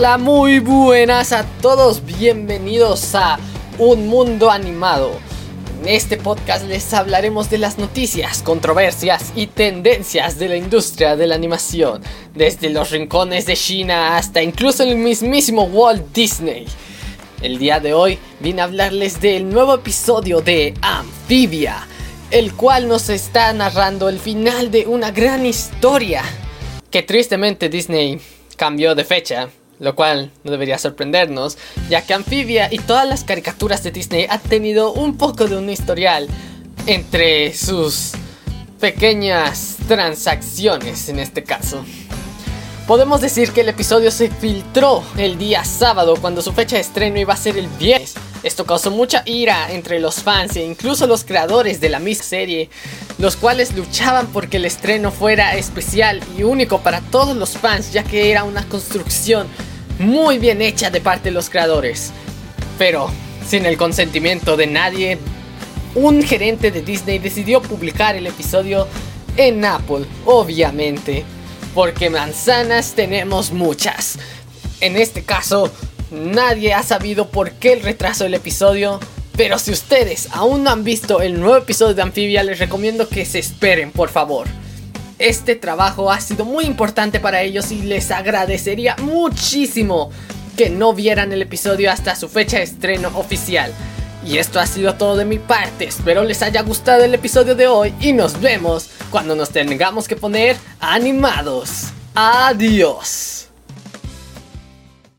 Hola, muy buenas a todos, bienvenidos a Un Mundo Animado. En este podcast les hablaremos de las noticias, controversias y tendencias de la industria de la animación, desde los rincones de China hasta incluso el mismísimo Walt Disney. El día de hoy vine a hablarles del nuevo episodio de Amphibia, el cual nos está narrando el final de una gran historia que tristemente Disney cambió de fecha lo cual no debería sorprendernos, ya que Amphibia y todas las caricaturas de Disney han tenido un poco de un historial entre sus pequeñas transacciones en este caso. Podemos decir que el episodio se filtró el día sábado cuando su fecha de estreno iba a ser el viernes. Esto causó mucha ira entre los fans e incluso los creadores de la misma serie, los cuales luchaban porque el estreno fuera especial y único para todos los fans, ya que era una construcción muy bien hecha de parte de los creadores. Pero, sin el consentimiento de nadie, un gerente de Disney decidió publicar el episodio en Apple, obviamente, porque manzanas tenemos muchas. En este caso, nadie ha sabido por qué el retraso del episodio, pero si ustedes aún no han visto el nuevo episodio de Amphibia, les recomiendo que se esperen, por favor. Este trabajo ha sido muy importante para ellos y les agradecería muchísimo que no vieran el episodio hasta su fecha de estreno oficial. Y esto ha sido todo de mi parte, espero les haya gustado el episodio de hoy y nos vemos cuando nos tengamos que poner animados. Adiós.